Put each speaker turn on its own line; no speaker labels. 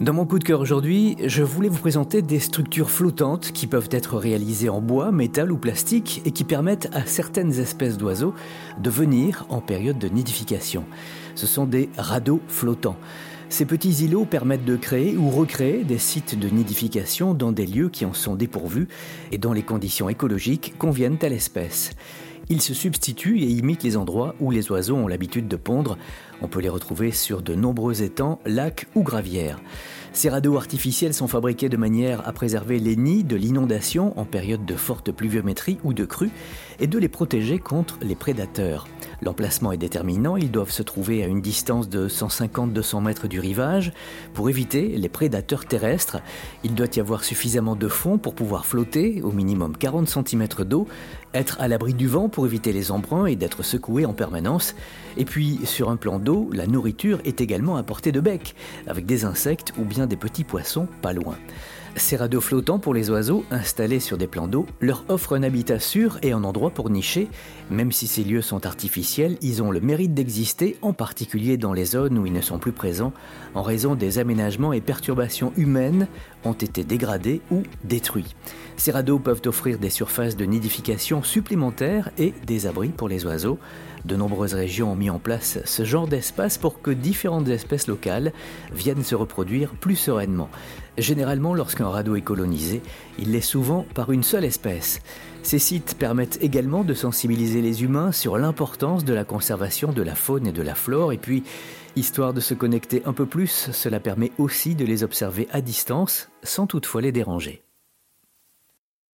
Dans mon coup de cœur aujourd'hui, je voulais vous présenter des structures flottantes qui peuvent être réalisées en bois, métal ou plastique et qui permettent à certaines espèces d'oiseaux de venir en période de nidification. Ce sont des radeaux flottants. Ces petits îlots permettent de créer ou recréer des sites de nidification dans des lieux qui en sont dépourvus et dont les conditions écologiques conviennent à l'espèce. Ils se substituent et imitent les endroits où les oiseaux ont l'habitude de pondre. On peut les retrouver sur de nombreux étangs, lacs ou gravières. Ces radeaux artificiels sont fabriqués de manière à préserver les nids de l'inondation en période de forte pluviométrie ou de crue et de les protéger contre les prédateurs. L'emplacement est déterminant, ils doivent se trouver à une distance de 150-200 mètres du rivage pour éviter les prédateurs terrestres. Il doit y avoir suffisamment de fond pour pouvoir flotter, au minimum 40 cm d'eau, être à l'abri du vent pour éviter les embruns et d'être secoué en permanence. Et puis, sur un plan d'eau, la nourriture est également à portée de bec, avec des insectes ou bien des petits poissons pas loin. Ces radeaux flottants pour les oiseaux installés sur des plans d'eau leur offrent un habitat sûr et un endroit pour nicher. Même si ces lieux sont artificiels, ils ont le mérite d'exister, en particulier dans les zones où ils ne sont plus présents, en raison des aménagements et perturbations humaines ont été dégradés ou détruits. Ces radeaux peuvent offrir des surfaces de nidification supplémentaires et des abris pour les oiseaux. De nombreuses régions ont mis en place ce genre d'espace pour que différentes espèces locales viennent se reproduire plus sereinement. Généralement, lorsqu'un radeau est colonisé, il l'est souvent par une seule espèce. Ces sites permettent également de sensibiliser les humains sur l'importance de la conservation de la faune et de la flore, et puis, histoire de se connecter un peu plus, cela permet aussi de les observer à distance sans toutefois les déranger.